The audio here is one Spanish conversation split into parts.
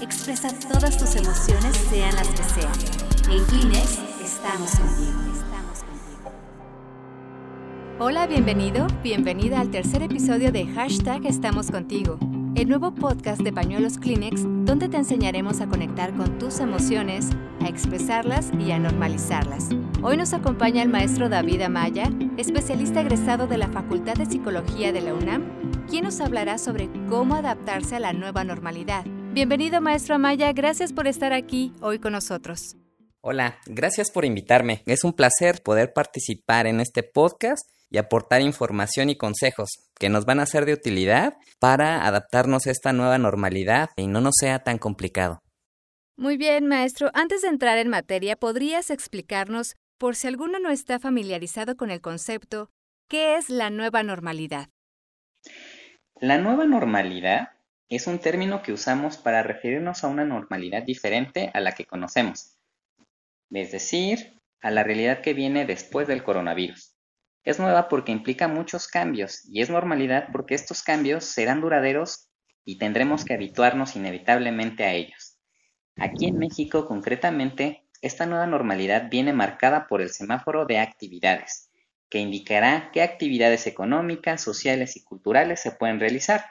Expresa todas tus emociones, sean las que sean. En Kleenex estamos contigo. Hola, bienvenido, bienvenida al tercer episodio de Hashtag Estamos Contigo, el nuevo podcast de Pañuelos Kleenex donde te enseñaremos a conectar con tus emociones, a expresarlas y a normalizarlas. Hoy nos acompaña el maestro David Amaya, especialista egresado de la Facultad de Psicología de la UNAM, quien nos hablará sobre cómo adaptarse a la nueva normalidad. Bienvenido maestro Amaya, gracias por estar aquí hoy con nosotros. Hola, gracias por invitarme. Es un placer poder participar en este podcast y aportar información y consejos que nos van a ser de utilidad para adaptarnos a esta nueva normalidad y no nos sea tan complicado. Muy bien, maestro. Antes de entrar en materia, ¿podrías explicarnos, por si alguno no está familiarizado con el concepto, qué es la nueva normalidad? La nueva normalidad es un término que usamos para referirnos a una normalidad diferente a la que conocemos, es decir, a la realidad que viene después del coronavirus. Es nueva porque implica muchos cambios y es normalidad porque estos cambios serán duraderos y tendremos que habituarnos inevitablemente a ellos. Aquí en México, concretamente, esta nueva normalidad viene marcada por el semáforo de actividades, que indicará qué actividades económicas, sociales y culturales se pueden realizar.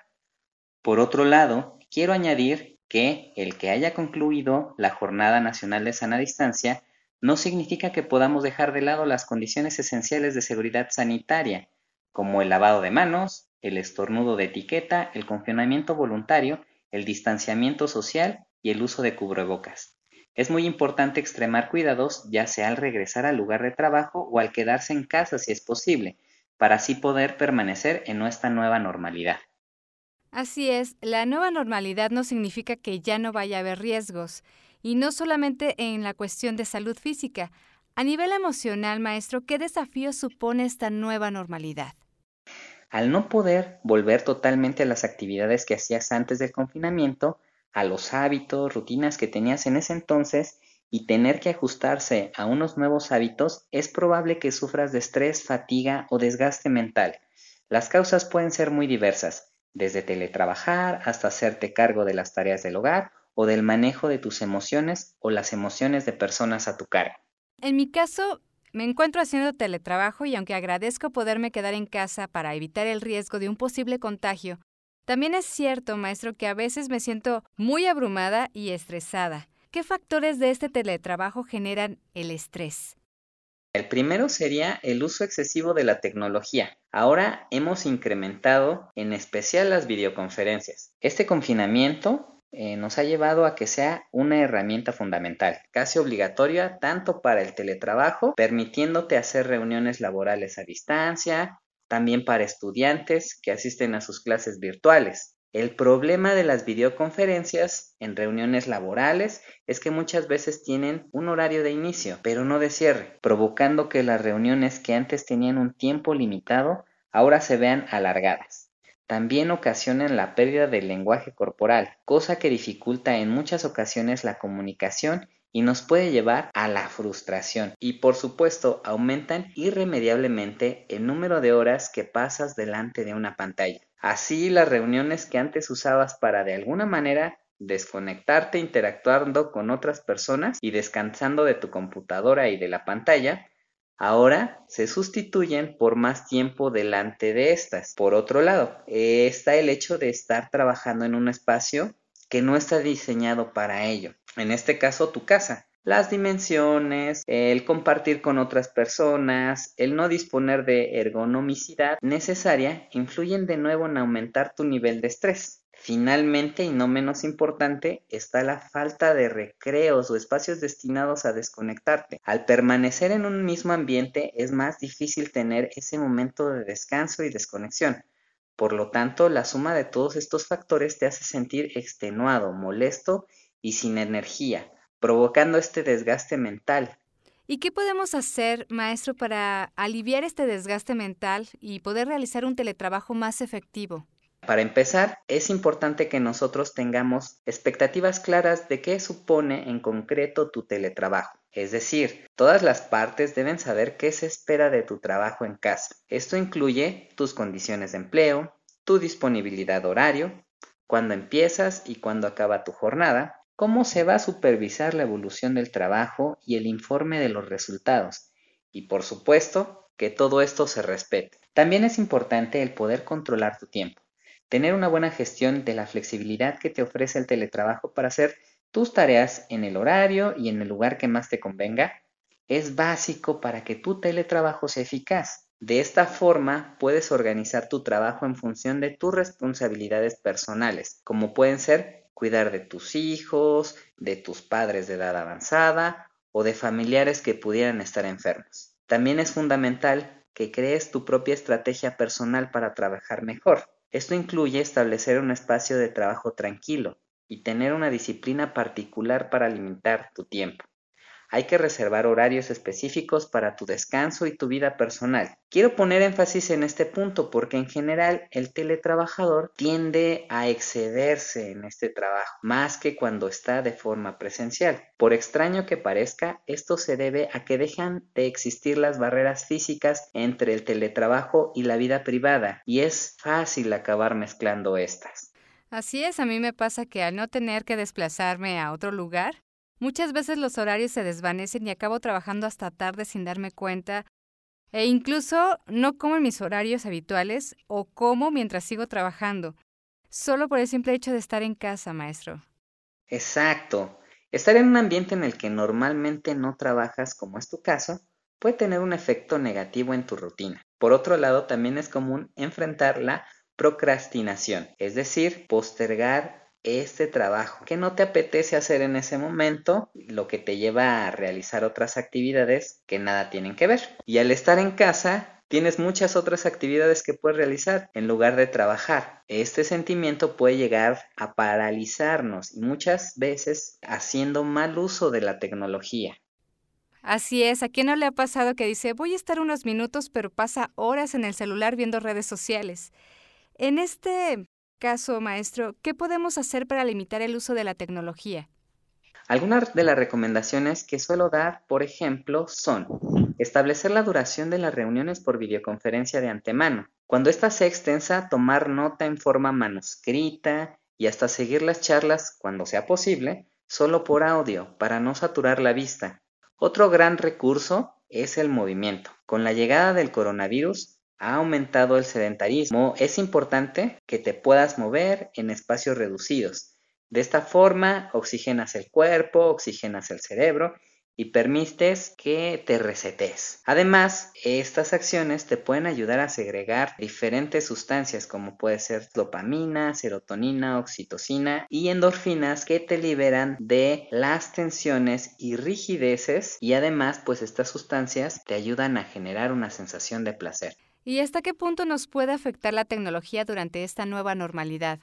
Por otro lado, quiero añadir que el que haya concluido la Jornada Nacional de Sana Distancia no significa que podamos dejar de lado las condiciones esenciales de seguridad sanitaria, como el lavado de manos, el estornudo de etiqueta, el confinamiento voluntario, el distanciamiento social y el uso de cubrebocas. Es muy importante extremar cuidados ya sea al regresar al lugar de trabajo o al quedarse en casa si es posible, para así poder permanecer en nuestra nueva normalidad. Así es, la nueva normalidad no significa que ya no vaya a haber riesgos, y no solamente en la cuestión de salud física. A nivel emocional, maestro, ¿qué desafío supone esta nueva normalidad? Al no poder volver totalmente a las actividades que hacías antes del confinamiento, a los hábitos, rutinas que tenías en ese entonces y tener que ajustarse a unos nuevos hábitos, es probable que sufras de estrés, fatiga o desgaste mental. Las causas pueden ser muy diversas, desde teletrabajar hasta hacerte cargo de las tareas del hogar o del manejo de tus emociones o las emociones de personas a tu cargo. En mi caso, me encuentro haciendo teletrabajo y aunque agradezco poderme quedar en casa para evitar el riesgo de un posible contagio, también es cierto, maestro, que a veces me siento muy abrumada y estresada. ¿Qué factores de este teletrabajo generan el estrés? El primero sería el uso excesivo de la tecnología. Ahora hemos incrementado en especial las videoconferencias. Este confinamiento eh, nos ha llevado a que sea una herramienta fundamental, casi obligatoria tanto para el teletrabajo, permitiéndote hacer reuniones laborales a distancia, también para estudiantes que asisten a sus clases virtuales. El problema de las videoconferencias en reuniones laborales es que muchas veces tienen un horario de inicio, pero no de cierre, provocando que las reuniones que antes tenían un tiempo limitado ahora se vean alargadas. También ocasionan la pérdida del lenguaje corporal, cosa que dificulta en muchas ocasiones la comunicación y nos puede llevar a la frustración. Y por supuesto, aumentan irremediablemente el número de horas que pasas delante de una pantalla. Así, las reuniones que antes usabas para de alguna manera desconectarte interactuando con otras personas y descansando de tu computadora y de la pantalla, ahora se sustituyen por más tiempo delante de estas. Por otro lado, está el hecho de estar trabajando en un espacio que no está diseñado para ello. En este caso, tu casa. Las dimensiones, el compartir con otras personas, el no disponer de ergonomicidad necesaria influyen de nuevo en aumentar tu nivel de estrés. Finalmente, y no menos importante, está la falta de recreos o espacios destinados a desconectarte. Al permanecer en un mismo ambiente es más difícil tener ese momento de descanso y desconexión. Por lo tanto, la suma de todos estos factores te hace sentir extenuado, molesto y sin energía, provocando este desgaste mental. ¿Y qué podemos hacer, maestro, para aliviar este desgaste mental y poder realizar un teletrabajo más efectivo? Para empezar, es importante que nosotros tengamos expectativas claras de qué supone en concreto tu teletrabajo. Es decir, todas las partes deben saber qué se espera de tu trabajo en casa. Esto incluye tus condiciones de empleo, tu disponibilidad horario, cuándo empiezas y cuándo acaba tu jornada, cómo se va a supervisar la evolución del trabajo y el informe de los resultados, y por supuesto que todo esto se respete. También es importante el poder controlar tu tiempo, tener una buena gestión de la flexibilidad que te ofrece el teletrabajo para hacer tus tareas en el horario y en el lugar que más te convenga, es básico para que tu teletrabajo sea eficaz. De esta forma puedes organizar tu trabajo en función de tus responsabilidades personales, como pueden ser cuidar de tus hijos, de tus padres de edad avanzada o de familiares que pudieran estar enfermos. También es fundamental que crees tu propia estrategia personal para trabajar mejor. Esto incluye establecer un espacio de trabajo tranquilo y tener una disciplina particular para limitar tu tiempo. Hay que reservar horarios específicos para tu descanso y tu vida personal. Quiero poner énfasis en este punto porque en general el teletrabajador tiende a excederse en este trabajo, más que cuando está de forma presencial. Por extraño que parezca, esto se debe a que dejan de existir las barreras físicas entre el teletrabajo y la vida privada, y es fácil acabar mezclando estas. Así es, a mí me pasa que al no tener que desplazarme a otro lugar, Muchas veces los horarios se desvanecen y acabo trabajando hasta tarde sin darme cuenta e incluso no como en mis horarios habituales o como mientras sigo trabajando, solo por el simple hecho de estar en casa, maestro. Exacto. Estar en un ambiente en el que normalmente no trabajas, como es tu caso, puede tener un efecto negativo en tu rutina. Por otro lado, también es común enfrentar la procrastinación, es decir, postergar este trabajo que no te apetece hacer en ese momento, lo que te lleva a realizar otras actividades que nada tienen que ver. Y al estar en casa, tienes muchas otras actividades que puedes realizar en lugar de trabajar. Este sentimiento puede llegar a paralizarnos y muchas veces haciendo mal uso de la tecnología. Así es, ¿a quién no le ha pasado que dice voy a estar unos minutos pero pasa horas en el celular viendo redes sociales? En este caso, maestro, ¿qué podemos hacer para limitar el uso de la tecnología? Algunas de las recomendaciones que suelo dar, por ejemplo, son establecer la duración de las reuniones por videoconferencia de antemano. Cuando ésta sea extensa, tomar nota en forma manuscrita y hasta seguir las charlas, cuando sea posible, solo por audio, para no saturar la vista. Otro gran recurso es el movimiento. Con la llegada del coronavirus, ha aumentado el sedentarismo, es importante que te puedas mover en espacios reducidos. De esta forma, oxigenas el cuerpo, oxigenas el cerebro y permites que te resetes. Además, estas acciones te pueden ayudar a segregar diferentes sustancias como puede ser dopamina, serotonina, oxitocina y endorfinas que te liberan de las tensiones y rigideces y además pues estas sustancias te ayudan a generar una sensación de placer. ¿Y hasta qué punto nos puede afectar la tecnología durante esta nueva normalidad?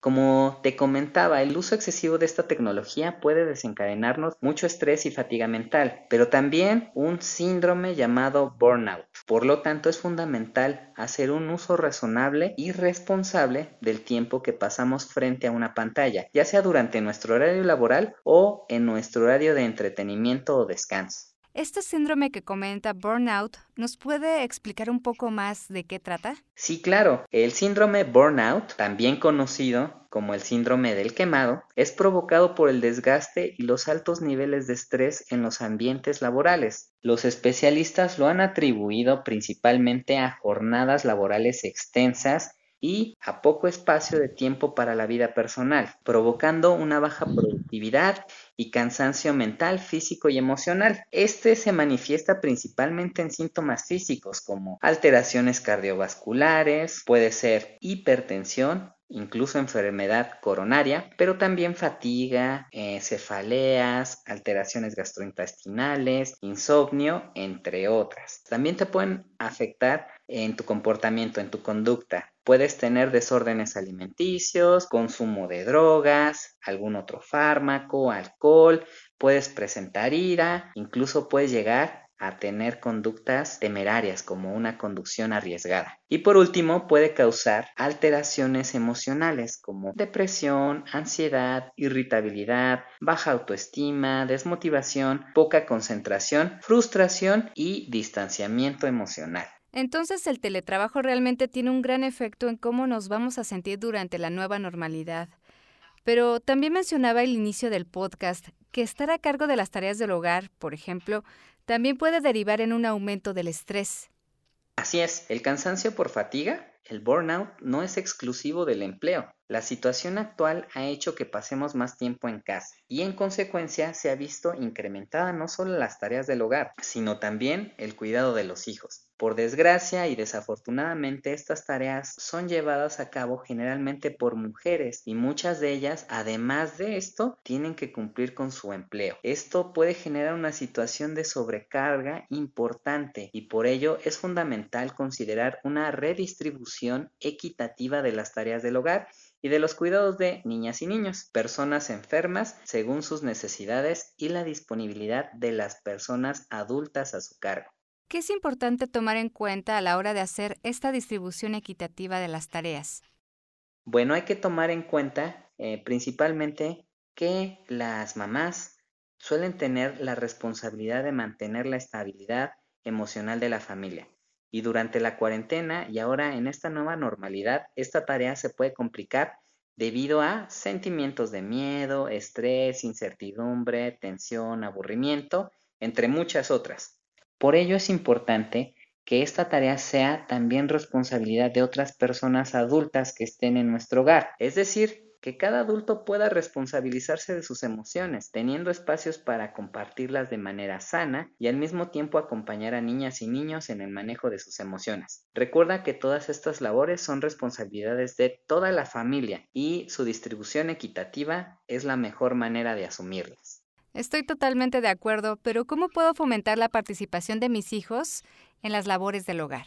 Como te comentaba, el uso excesivo de esta tecnología puede desencadenarnos mucho estrés y fatiga mental, pero también un síndrome llamado burnout. Por lo tanto, es fundamental hacer un uso razonable y responsable del tiempo que pasamos frente a una pantalla, ya sea durante nuestro horario laboral o en nuestro horario de entretenimiento o descanso. Este síndrome que comenta Burnout, ¿nos puede explicar un poco más de qué trata? Sí, claro. El síndrome Burnout, también conocido como el síndrome del quemado, es provocado por el desgaste y los altos niveles de estrés en los ambientes laborales. Los especialistas lo han atribuido principalmente a jornadas laborales extensas y a poco espacio de tiempo para la vida personal, provocando una baja productividad y cansancio mental, físico y emocional. Este se manifiesta principalmente en síntomas físicos como alteraciones cardiovasculares, puede ser hipertensión, incluso enfermedad coronaria, pero también fatiga, eh, cefaleas, alteraciones gastrointestinales, insomnio, entre otras. También te pueden afectar en tu comportamiento, en tu conducta. Puedes tener desórdenes alimenticios, consumo de drogas, algún otro fármaco, alcohol, puedes presentar ira, incluso puedes llegar a tener conductas temerarias como una conducción arriesgada. Y por último, puede causar alteraciones emocionales como depresión, ansiedad, irritabilidad, baja autoestima, desmotivación, poca concentración, frustración y distanciamiento emocional. Entonces el teletrabajo realmente tiene un gran efecto en cómo nos vamos a sentir durante la nueva normalidad. Pero también mencionaba al inicio del podcast que estar a cargo de las tareas del hogar, por ejemplo, también puede derivar en un aumento del estrés. Así es, el cansancio por fatiga, el burnout, no es exclusivo del empleo. La situación actual ha hecho que pasemos más tiempo en casa y en consecuencia se ha visto incrementada no solo las tareas del hogar, sino también el cuidado de los hijos. Por desgracia y desafortunadamente estas tareas son llevadas a cabo generalmente por mujeres y muchas de ellas además de esto tienen que cumplir con su empleo. Esto puede generar una situación de sobrecarga importante y por ello es fundamental considerar una redistribución equitativa de las tareas del hogar y de los cuidados de niñas y niños, personas enfermas según sus necesidades y la disponibilidad de las personas adultas a su cargo. ¿Qué es importante tomar en cuenta a la hora de hacer esta distribución equitativa de las tareas? Bueno, hay que tomar en cuenta eh, principalmente que las mamás suelen tener la responsabilidad de mantener la estabilidad emocional de la familia. Y durante la cuarentena y ahora en esta nueva normalidad, esta tarea se puede complicar debido a sentimientos de miedo, estrés, incertidumbre, tensión, aburrimiento, entre muchas otras. Por ello es importante que esta tarea sea también responsabilidad de otras personas adultas que estén en nuestro hogar, es decir, que cada adulto pueda responsabilizarse de sus emociones, teniendo espacios para compartirlas de manera sana y al mismo tiempo acompañar a niñas y niños en el manejo de sus emociones. Recuerda que todas estas labores son responsabilidades de toda la familia y su distribución equitativa es la mejor manera de asumirlas. Estoy totalmente de acuerdo, pero ¿cómo puedo fomentar la participación de mis hijos en las labores del hogar?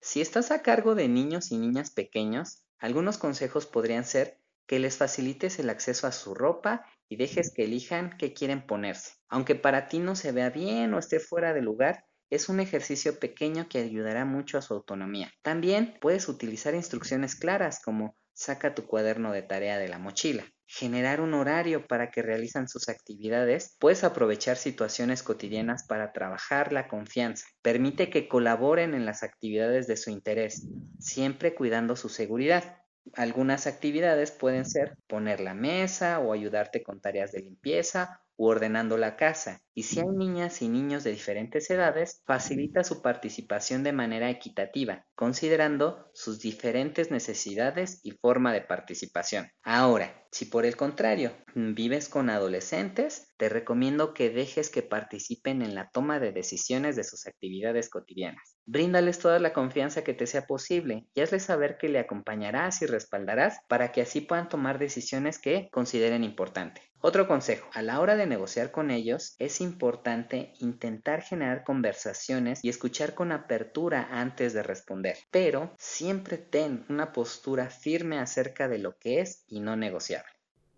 Si estás a cargo de niños y niñas pequeños, algunos consejos podrían ser que les facilites el acceso a su ropa y dejes que elijan qué quieren ponerse. Aunque para ti no se vea bien o esté fuera de lugar, es un ejercicio pequeño que ayudará mucho a su autonomía. También puedes utilizar instrucciones claras como saca tu cuaderno de tarea de la mochila. Generar un horario para que realizan sus actividades. Puedes aprovechar situaciones cotidianas para trabajar la confianza. Permite que colaboren en las actividades de su interés, siempre cuidando su seguridad. Algunas actividades pueden ser poner la mesa o ayudarte con tareas de limpieza u ordenando la casa. Y si hay niñas y niños de diferentes edades, facilita su participación de manera equitativa, considerando sus diferentes necesidades y forma de participación. Ahora, si por el contrario vives con adolescentes, te recomiendo que dejes que participen en la toma de decisiones de sus actividades cotidianas. Bríndales toda la confianza que te sea posible y hazles saber que le acompañarás y respaldarás para que así puedan tomar decisiones que consideren importantes. Otro consejo, a la hora de negociar con ellos es importante intentar generar conversaciones y escuchar con apertura antes de responder, pero siempre ten una postura firme acerca de lo que es y no negociar.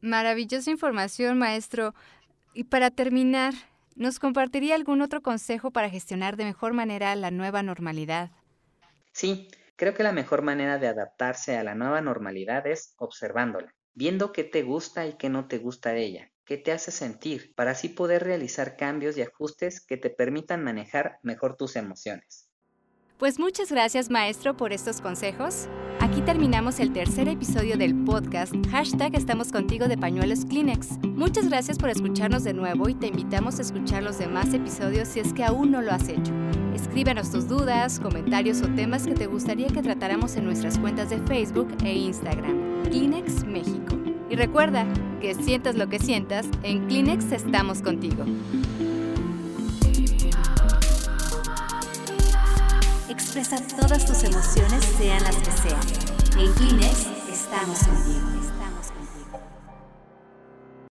Maravillosa información, maestro. Y para terminar, ¿nos compartiría algún otro consejo para gestionar de mejor manera la nueva normalidad? Sí, creo que la mejor manera de adaptarse a la nueva normalidad es observándola, viendo qué te gusta y qué no te gusta de ella, qué te hace sentir, para así poder realizar cambios y ajustes que te permitan manejar mejor tus emociones. Pues muchas gracias maestro por estos consejos. Aquí terminamos el tercer episodio del podcast hashtag Estamos contigo de Pañuelos Kleenex. Muchas gracias por escucharnos de nuevo y te invitamos a escuchar los demás episodios si es que aún no lo has hecho. Escríbenos tus dudas, comentarios o temas que te gustaría que tratáramos en nuestras cuentas de Facebook e Instagram. Kleenex México. Y recuerda que sientas lo que sientas, en Kleenex estamos contigo. Expresa todas tus emociones, sean las que sean. En Kleenex estamos contigo.